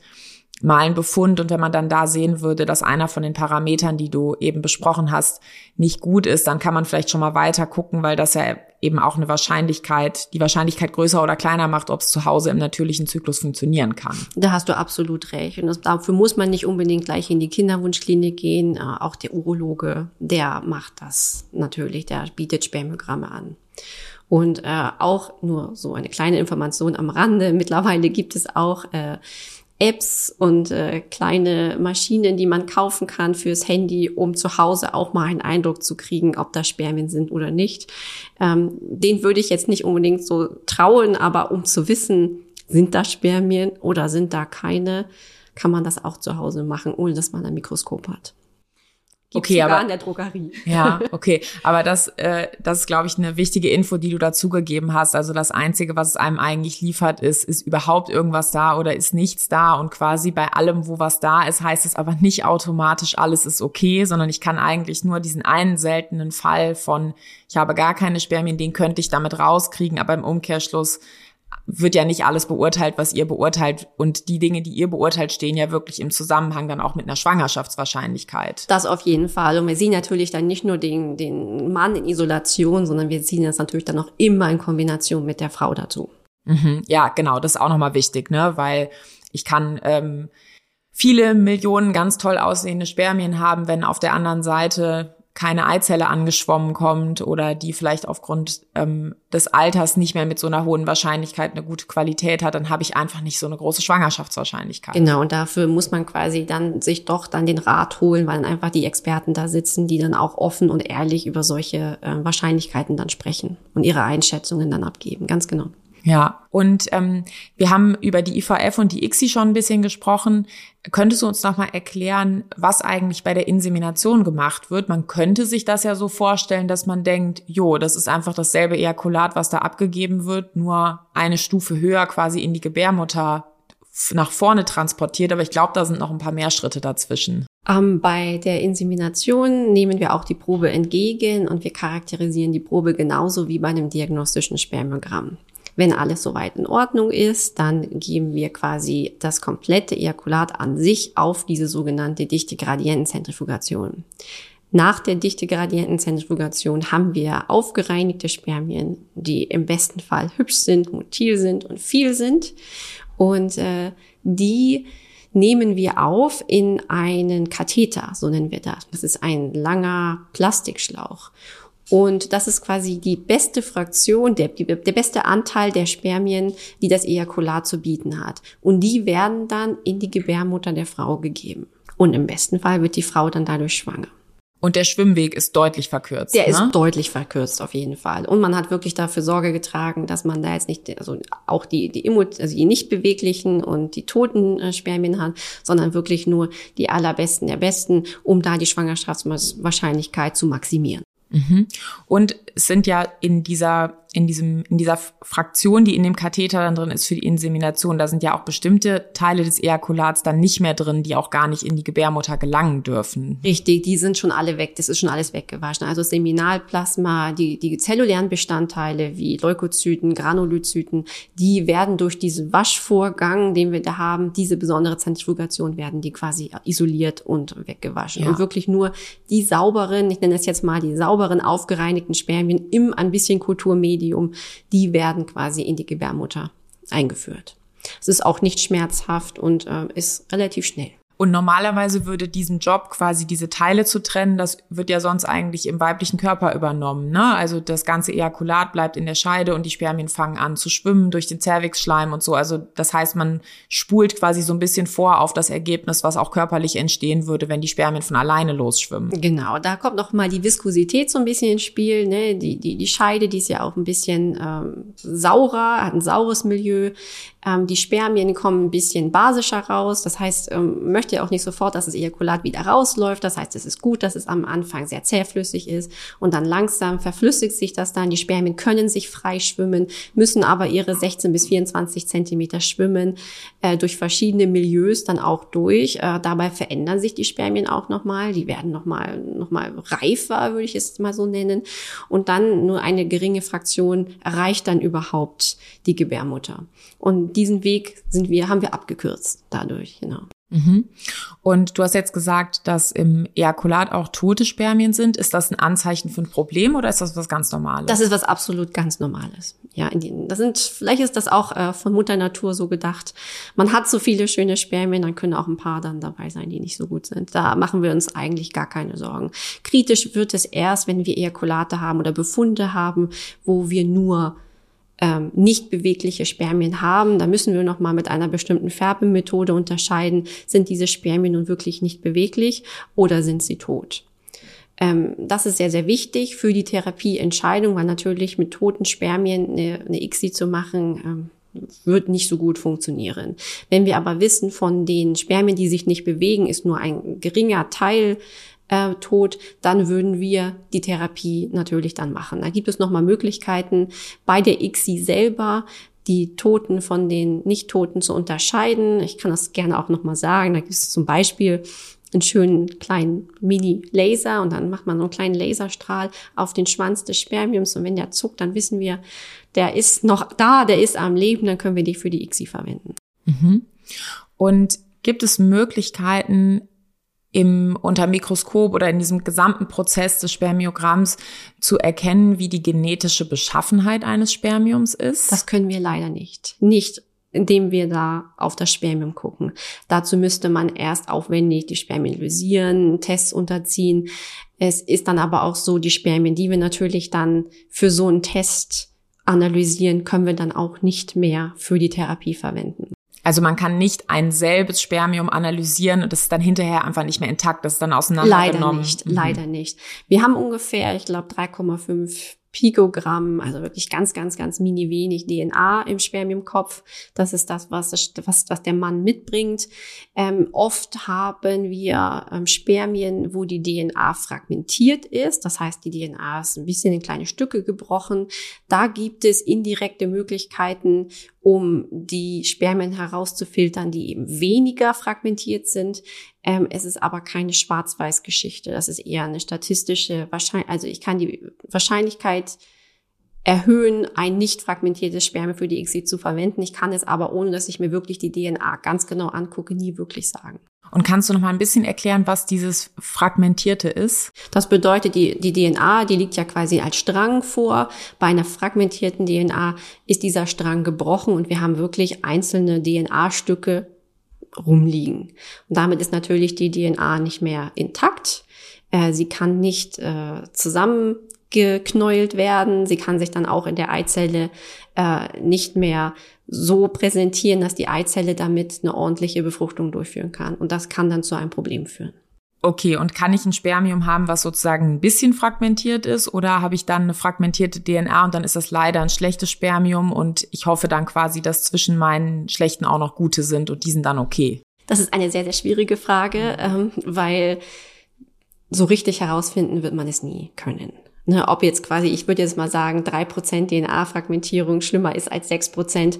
S1: mal einen Befund und wenn man dann da sehen würde, dass einer von den Parametern, die du eben besprochen hast, nicht gut ist, dann kann man vielleicht schon mal weiter gucken, weil das ja eben auch eine Wahrscheinlichkeit, die Wahrscheinlichkeit größer oder kleiner macht, ob es zu Hause im natürlichen Zyklus funktionieren kann.
S2: Da hast du absolut recht. Und das, dafür muss man nicht unbedingt gleich in die Kinderwunschklinik gehen. Äh, auch der Urologe, der macht das natürlich, der bietet Spermiogramme an. Und äh, auch nur so eine kleine Information am Rande. Mittlerweile gibt es auch äh, Apps und äh, kleine Maschinen, die man kaufen kann fürs Handy, um zu Hause auch mal einen Eindruck zu kriegen, ob da Spermien sind oder nicht. Ähm, den würde ich jetzt nicht unbedingt so trauen, aber um zu wissen, sind da Spermien oder sind da keine, kann man das auch zu Hause machen, ohne dass man ein Mikroskop hat.
S1: Gibt's okay, aber
S2: in der Drogerie. <laughs>
S1: Ja, okay, aber das, äh, das ist, glaube ich, eine wichtige Info, die du dazugegeben hast. Also das Einzige, was es einem eigentlich liefert, ist, ist überhaupt irgendwas da oder ist nichts da und quasi bei allem, wo was da ist, heißt es aber nicht automatisch, alles ist okay, sondern ich kann eigentlich nur diesen einen seltenen Fall von, ich habe gar keine Spermien, den könnte ich damit rauskriegen, aber im Umkehrschluss wird ja nicht alles beurteilt, was ihr beurteilt. Und die Dinge, die ihr beurteilt, stehen ja wirklich im Zusammenhang dann auch mit einer Schwangerschaftswahrscheinlichkeit.
S2: Das auf jeden Fall. Und wir sehen natürlich dann nicht nur den, den Mann in Isolation, sondern wir sehen das natürlich dann auch immer in Kombination mit der Frau dazu.
S1: Mhm, ja, genau, das ist auch nochmal wichtig, ne? Weil ich kann ähm, viele Millionen ganz toll aussehende Spermien haben, wenn auf der anderen Seite keine Eizelle angeschwommen kommt oder die vielleicht aufgrund ähm, des Alters nicht mehr mit so einer hohen Wahrscheinlichkeit eine gute Qualität hat, dann habe ich einfach nicht so eine große Schwangerschaftswahrscheinlichkeit.
S2: Genau, und dafür muss man quasi dann sich doch dann den Rat holen, weil dann einfach die Experten da sitzen, die dann auch offen und ehrlich über solche äh, Wahrscheinlichkeiten dann sprechen und ihre Einschätzungen dann abgeben. Ganz genau.
S1: Ja, und ähm, wir haben über die IVF und die ICSI schon ein bisschen gesprochen. Könntest du uns noch mal erklären, was eigentlich bei der Insemination gemacht wird? Man könnte sich das ja so vorstellen, dass man denkt, jo, das ist einfach dasselbe Ejakulat, was da abgegeben wird, nur eine Stufe höher quasi in die Gebärmutter nach vorne transportiert. Aber ich glaube, da sind noch ein paar mehr Schritte dazwischen.
S2: Ähm, bei der Insemination nehmen wir auch die Probe entgegen und wir charakterisieren die Probe genauso wie bei einem diagnostischen Spermiogramm. Wenn alles soweit in Ordnung ist, dann geben wir quasi das komplette Ejakulat an sich auf diese sogenannte dichte Gradientenzentrifugation. Nach der dichte Gradientenzentrifugation haben wir aufgereinigte Spermien, die im besten Fall hübsch sind, motil sind und viel sind. Und äh, die nehmen wir auf in einen Katheter, so nennen wir das. Das ist ein langer Plastikschlauch. Und das ist quasi die beste Fraktion, der, der beste Anteil der Spermien, die das Ejakulat zu bieten hat. Und die werden dann in die Gebärmutter der Frau gegeben. Und im besten Fall wird die Frau dann dadurch schwanger.
S1: Und der Schwimmweg ist deutlich verkürzt.
S2: Der ne? ist deutlich verkürzt auf jeden Fall. Und man hat wirklich dafür Sorge getragen, dass man da jetzt nicht, also auch die, die, also die nicht beweglichen und die toten äh, Spermien hat, sondern wirklich nur die allerbesten der Besten, um da die Schwangerschaftswahrscheinlichkeit zu maximieren.
S1: Mhm. Und es sind ja in dieser in diesem, in dieser Fraktion, die in dem Katheter dann drin ist für die Insemination, da sind ja auch bestimmte Teile des Ejakulats dann nicht mehr drin, die auch gar nicht in die Gebärmutter gelangen dürfen.
S2: Richtig, die sind schon alle weg, das ist schon alles weggewaschen. Also Seminalplasma, die, die zellulären Bestandteile wie Leukozyten, Granulozyten, die werden durch diesen Waschvorgang, den wir da haben, diese besondere Zentrifugation, werden die quasi isoliert und weggewaschen. Ja. Und wirklich nur die sauberen, ich nenne es jetzt mal die sauberen, aufgereinigten Spermien im ein bisschen Kulturmedium Medium, die werden quasi in die Gebärmutter eingeführt. Es ist auch nicht schmerzhaft und äh, ist relativ schnell.
S1: Und normalerweise würde diesen Job quasi diese Teile zu trennen, das wird ja sonst eigentlich im weiblichen Körper übernommen. Ne? Also das ganze Ejakulat bleibt in der Scheide und die Spermien fangen an zu schwimmen durch den Zervixschleim und so. Also das heißt, man spult quasi so ein bisschen vor auf das Ergebnis, was auch körperlich entstehen würde, wenn die Spermien von alleine losschwimmen.
S2: Genau, da kommt noch mal die Viskosität so ein bisschen ins Spiel. Ne? Die, die, die Scheide, die ist ja auch ein bisschen ähm, saurer, hat ein saures Milieu. Ähm, die Spermien kommen ein bisschen basischer raus. Das heißt, ähm, möchte auch nicht sofort, dass das Ejakulat wieder rausläuft. Das heißt, es ist gut, dass es am Anfang sehr zähflüssig ist und dann langsam verflüssigt sich das dann. Die Spermien können sich frei schwimmen, müssen aber ihre 16 bis 24 Zentimeter schwimmen, äh, durch verschiedene Milieus dann auch durch. Äh, dabei verändern sich die Spermien auch nochmal. Die werden nochmal noch mal reifer, würde ich es mal so nennen. Und dann nur eine geringe Fraktion erreicht dann überhaupt die Gebärmutter. Und diesen Weg sind wir, haben wir abgekürzt dadurch, genau.
S1: Mhm. Und du hast jetzt gesagt, dass im Ejakulat auch tote Spermien sind. Ist das ein Anzeichen für ein Problem oder ist das was ganz Normales?
S2: Das ist was absolut ganz Normales. Ja, das sind, vielleicht ist das auch äh, von Mutter Natur so gedacht. Man hat so viele schöne Spermien, dann können auch ein paar dann dabei sein, die nicht so gut sind. Da machen wir uns eigentlich gar keine Sorgen. Kritisch wird es erst, wenn wir Ejakulate haben oder Befunde haben, wo wir nur ähm, nicht bewegliche Spermien haben. Da müssen wir nochmal mit einer bestimmten Färbemethode unterscheiden, sind diese Spermien nun wirklich nicht beweglich oder sind sie tot. Ähm, das ist sehr, sehr wichtig für die Therapieentscheidung, weil natürlich mit toten Spermien eine, eine ICSI zu machen, ähm, wird nicht so gut funktionieren. Wenn wir aber wissen, von den Spermien, die sich nicht bewegen, ist nur ein geringer Teil äh, tot, dann würden wir die Therapie natürlich dann machen. Da gibt es nochmal Möglichkeiten bei der ICSI selber die Toten von den Nicht-Toten zu unterscheiden. Ich kann das gerne auch nochmal sagen. Da gibt es zum Beispiel einen schönen kleinen Mini-Laser und dann macht man so einen kleinen Laserstrahl auf den Schwanz des Spermiums und wenn der zuckt, dann wissen wir, der ist noch da, der ist am Leben, dann können wir die für die ICSI verwenden.
S1: Mhm. Und gibt es Möglichkeiten, im, unter Mikroskop oder in diesem gesamten Prozess des Spermiogramms zu erkennen, wie die genetische Beschaffenheit eines Spermiums ist?
S2: Das können wir leider nicht. Nicht indem wir da auf das Spermium gucken. Dazu müsste man erst aufwendig die Spermien lysieren, Tests unterziehen. Es ist dann aber auch so, die Spermien, die wir natürlich dann für so einen Test analysieren, können wir dann auch nicht mehr für die Therapie verwenden.
S1: Also man kann nicht ein selbes Spermium analysieren und das ist dann hinterher einfach nicht mehr intakt, das ist dann auseinandergenommen.
S2: Leider nicht, mhm. leider nicht. Wir haben ungefähr, ich glaube, 3,5 Pikogramm, also wirklich ganz, ganz, ganz mini wenig DNA im Spermiumkopf. Das ist das, was, was, was der Mann mitbringt. Ähm, oft haben wir ähm, Spermien, wo die DNA fragmentiert ist. Das heißt, die DNA ist ein bisschen in kleine Stücke gebrochen. Da gibt es indirekte Möglichkeiten, um die Spermien herauszufiltern, die eben weniger fragmentiert sind. Ähm, es ist aber keine Schwarz-Weiß-Geschichte. Das ist eher eine statistische Wahrscheinlichkeit. Also ich kann die Wahrscheinlichkeit erhöhen, ein nicht fragmentiertes Sperme für die ICSI zu verwenden. Ich kann es aber, ohne dass ich mir wirklich die DNA ganz genau angucke, nie wirklich sagen.
S1: Und kannst du noch mal ein bisschen erklären, was dieses Fragmentierte ist?
S2: Das bedeutet, die, die DNA, die liegt ja quasi als Strang vor. Bei einer fragmentierten DNA ist dieser Strang gebrochen und wir haben wirklich einzelne DNA-Stücke rumliegen. Und damit ist natürlich die DNA nicht mehr intakt. Äh, sie kann nicht äh, zusammen geknäult werden. Sie kann sich dann auch in der Eizelle äh, nicht mehr so präsentieren, dass die Eizelle damit eine ordentliche Befruchtung durchführen kann. Und das kann dann zu einem Problem führen.
S1: Okay, und kann ich ein Spermium haben, was sozusagen ein bisschen fragmentiert ist, oder habe ich dann eine fragmentierte DNA und dann ist das leider ein schlechtes Spermium und ich hoffe dann quasi, dass zwischen meinen schlechten auch noch gute sind und die sind dann okay?
S2: Das ist eine sehr, sehr schwierige Frage, ähm, weil so richtig herausfinden wird man es nie können. Ne, ob jetzt quasi, ich würde jetzt mal sagen, drei Prozent DNA-Fragmentierung schlimmer ist als sechs Prozent,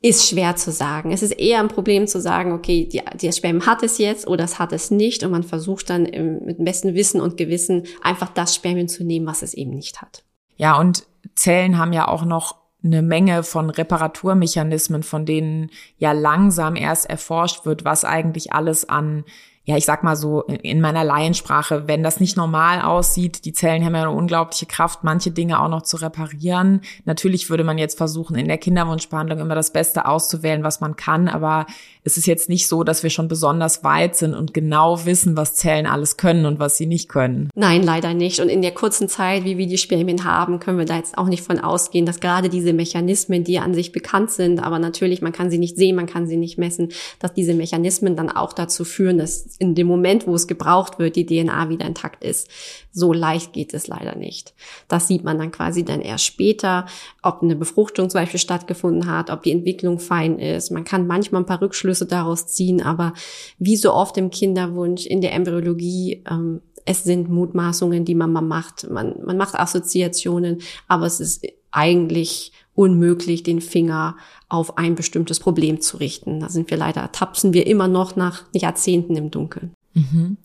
S2: ist schwer zu sagen. Es ist eher ein Problem zu sagen, okay, die, die Spermium hat es jetzt oder es hat es nicht und man versucht dann im, mit dem besten Wissen und Gewissen einfach das Spermium zu nehmen, was es eben nicht hat.
S1: Ja, und Zellen haben ja auch noch eine Menge von Reparaturmechanismen, von denen ja langsam erst erforscht wird, was eigentlich alles an ja, ich sag mal so in meiner Laiensprache, wenn das nicht normal aussieht, die Zellen haben ja eine unglaubliche Kraft, manche Dinge auch noch zu reparieren. Natürlich würde man jetzt versuchen, in der Kinderwunschbehandlung immer das Beste auszuwählen, was man kann, aber es ist jetzt nicht so, dass wir schon besonders weit sind und genau wissen, was Zellen alles können und was sie nicht können.
S2: Nein, leider nicht. Und in der kurzen Zeit, wie wir die Spermien haben, können wir da jetzt auch nicht von ausgehen, dass gerade diese Mechanismen, die an sich bekannt sind, aber natürlich, man kann sie nicht sehen, man kann sie nicht messen, dass diese Mechanismen dann auch dazu führen, dass in dem Moment, wo es gebraucht wird, die DNA wieder intakt ist. So leicht geht es leider nicht. Das sieht man dann quasi dann erst später, ob eine Befruchtung zum Beispiel stattgefunden hat, ob die Entwicklung fein ist. Man kann manchmal ein paar Rückschlüsse daraus ziehen, aber wie so oft im Kinderwunsch, in der Embryologie, ähm, es sind Mutmaßungen, die man mal macht. Man, man macht Assoziationen, aber es ist eigentlich unmöglich, den Finger auf ein bestimmtes Problem zu richten. Da sind wir leider, tapsen wir immer noch nach Jahrzehnten im Dunkeln.
S1: Mhm.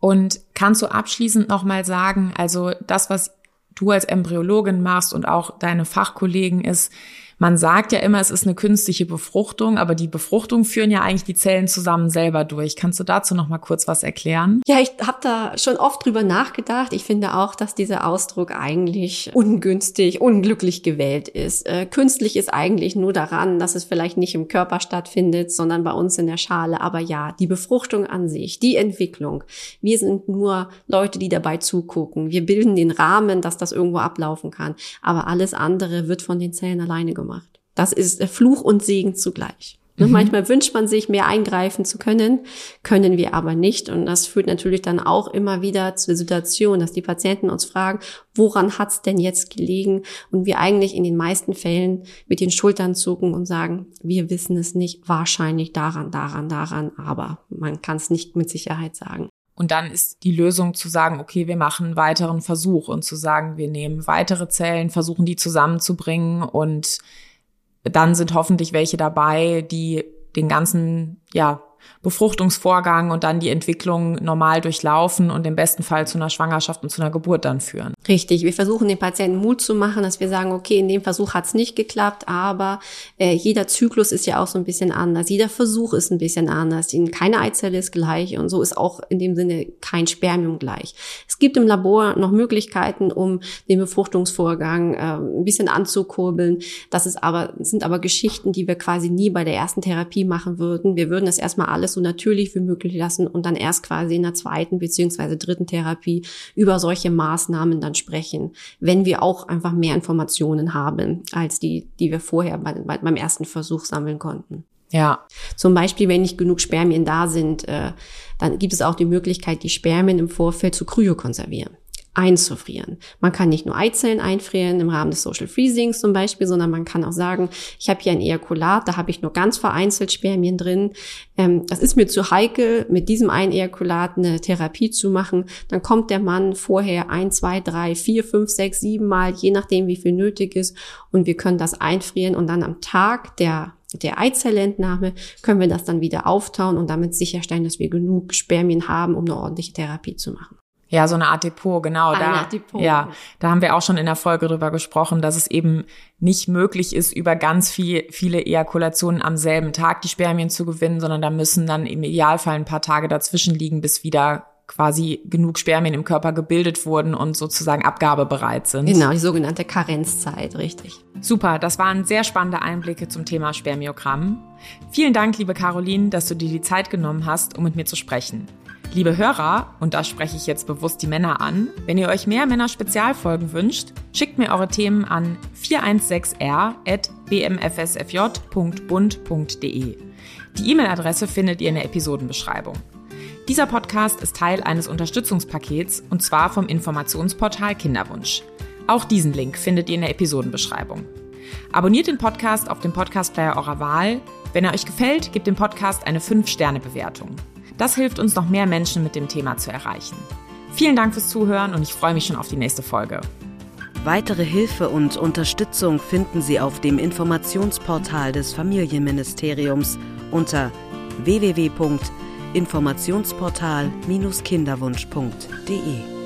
S1: Und kannst du abschließend nochmal sagen, also das, was du als Embryologin machst und auch deine Fachkollegen ist, man sagt ja immer, es ist eine künstliche Befruchtung, aber die Befruchtung führen ja eigentlich die Zellen zusammen selber durch. Kannst du dazu noch mal kurz was erklären?
S2: Ja, ich habe da schon oft drüber nachgedacht. Ich finde auch, dass dieser Ausdruck eigentlich ungünstig, unglücklich gewählt ist. Äh, künstlich ist eigentlich nur daran, dass es vielleicht nicht im Körper stattfindet, sondern bei uns in der Schale. Aber ja, die Befruchtung an sich, die Entwicklung. Wir sind nur Leute, die dabei zugucken. Wir bilden den Rahmen, dass das irgendwo ablaufen kann. Aber alles andere wird von den Zellen alleine gemacht. Das ist Fluch und Segen zugleich. Ne, mhm. Manchmal wünscht man sich, mehr eingreifen zu können, können wir aber nicht. Und das führt natürlich dann auch immer wieder zu der Situation, dass die Patienten uns fragen, woran hat's denn jetzt gelegen? Und wir eigentlich in den meisten Fällen mit den Schultern zucken und sagen, wir wissen es nicht, wahrscheinlich daran, daran, daran, aber man kann es nicht mit Sicherheit sagen.
S1: Und dann ist die Lösung zu sagen, okay, wir machen einen weiteren Versuch und zu sagen, wir nehmen weitere Zellen, versuchen die zusammenzubringen und dann sind hoffentlich welche dabei, die den ganzen, ja, Befruchtungsvorgang und dann die Entwicklung normal durchlaufen und im besten Fall zu einer Schwangerschaft und zu einer Geburt dann führen.
S2: Richtig, wir versuchen den Patienten Mut zu machen, dass wir sagen, okay, in dem Versuch hat es nicht geklappt, aber äh, jeder Zyklus ist ja auch so ein bisschen anders, jeder Versuch ist ein bisschen anders, keine Eizelle ist gleich und so ist auch in dem Sinne kein Spermium gleich. Es gibt im Labor noch Möglichkeiten, um den Befruchtungsvorgang äh, ein bisschen anzukurbeln. Das ist aber, sind aber Geschichten, die wir quasi nie bei der ersten Therapie machen würden. Wir würden das erstmal alles so natürlich wie möglich lassen und dann erst quasi in der zweiten beziehungsweise dritten Therapie über solche Maßnahmen dann sprechen, wenn wir auch einfach mehr Informationen haben, als die, die wir vorher bei, bei, beim ersten Versuch sammeln konnten.
S1: Ja.
S2: Zum Beispiel, wenn nicht genug Spermien da sind, äh, dann gibt es auch die Möglichkeit, die Spermien im Vorfeld zu kryokonservieren einzufrieren. Man kann nicht nur Eizellen einfrieren im Rahmen des Social Freezings zum Beispiel, sondern man kann auch sagen, ich habe hier ein Ejakulat, da habe ich nur ganz vereinzelt Spermien drin. Ähm, das ist mir zu heikel, mit diesem einen Ejakulat eine Therapie zu machen. Dann kommt der Mann vorher ein, zwei, drei, vier, fünf, sechs, sieben Mal, je nachdem, wie viel nötig ist, und wir können das einfrieren und dann am Tag der der Eizellentnahme können wir das dann wieder auftauen und damit sicherstellen, dass wir genug Spermien haben, um eine ordentliche Therapie zu machen.
S1: Ja, so eine Art Depot, genau.
S2: Eine da, Art Depot.
S1: Ja, da haben wir auch schon in der Folge drüber gesprochen, dass es eben nicht möglich ist, über ganz viel, viele Ejakulationen am selben Tag die Spermien zu gewinnen, sondern da müssen dann im Idealfall ein paar Tage dazwischen liegen, bis wieder quasi genug Spermien im Körper gebildet wurden und sozusagen abgabebereit sind.
S2: Genau, die sogenannte Karenzzeit, richtig.
S1: Super, das waren sehr spannende Einblicke zum Thema Spermiogramm. Vielen Dank, liebe Caroline, dass du dir die Zeit genommen hast, um mit mir zu sprechen. Liebe Hörer, und da spreche ich jetzt bewusst die Männer an, wenn ihr euch mehr Männer-Spezialfolgen wünscht, schickt mir eure Themen an 416r.bmfsfj.bund.de. Die E-Mail-Adresse findet ihr in der Episodenbeschreibung. Dieser Podcast ist Teil eines Unterstützungspakets und zwar vom Informationsportal Kinderwunsch. Auch diesen Link findet ihr in der Episodenbeschreibung. Abonniert den Podcast auf dem Podcast-Player eurer Wahl. Wenn er euch gefällt, gebt dem Podcast eine 5-Sterne-Bewertung. Das hilft uns noch mehr Menschen mit dem Thema zu erreichen. Vielen Dank fürs Zuhören und ich freue mich schon auf die nächste Folge.
S3: Weitere Hilfe und Unterstützung finden Sie auf dem Informationsportal des Familienministeriums unter www.informationsportal-kinderwunsch.de.